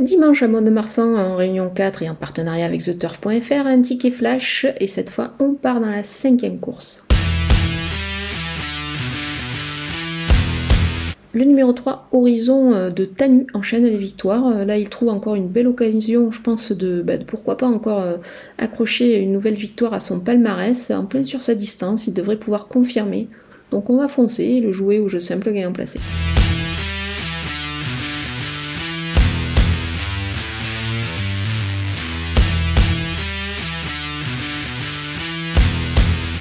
Dimanche à Mont-de-Marsan, en réunion 4 et en partenariat avec TheTurf.fr, un ticket flash et cette fois on part dans la cinquième course. Le numéro 3, Horizon euh, de Tanu, enchaîne les victoires. Euh, là, il trouve encore une belle occasion, je pense, de, bah, pourquoi pas encore euh, accrocher une nouvelle victoire à son palmarès. En plein sur sa distance, il devrait pouvoir confirmer. Donc on va foncer et le jouer au jeu simple gagnant placé.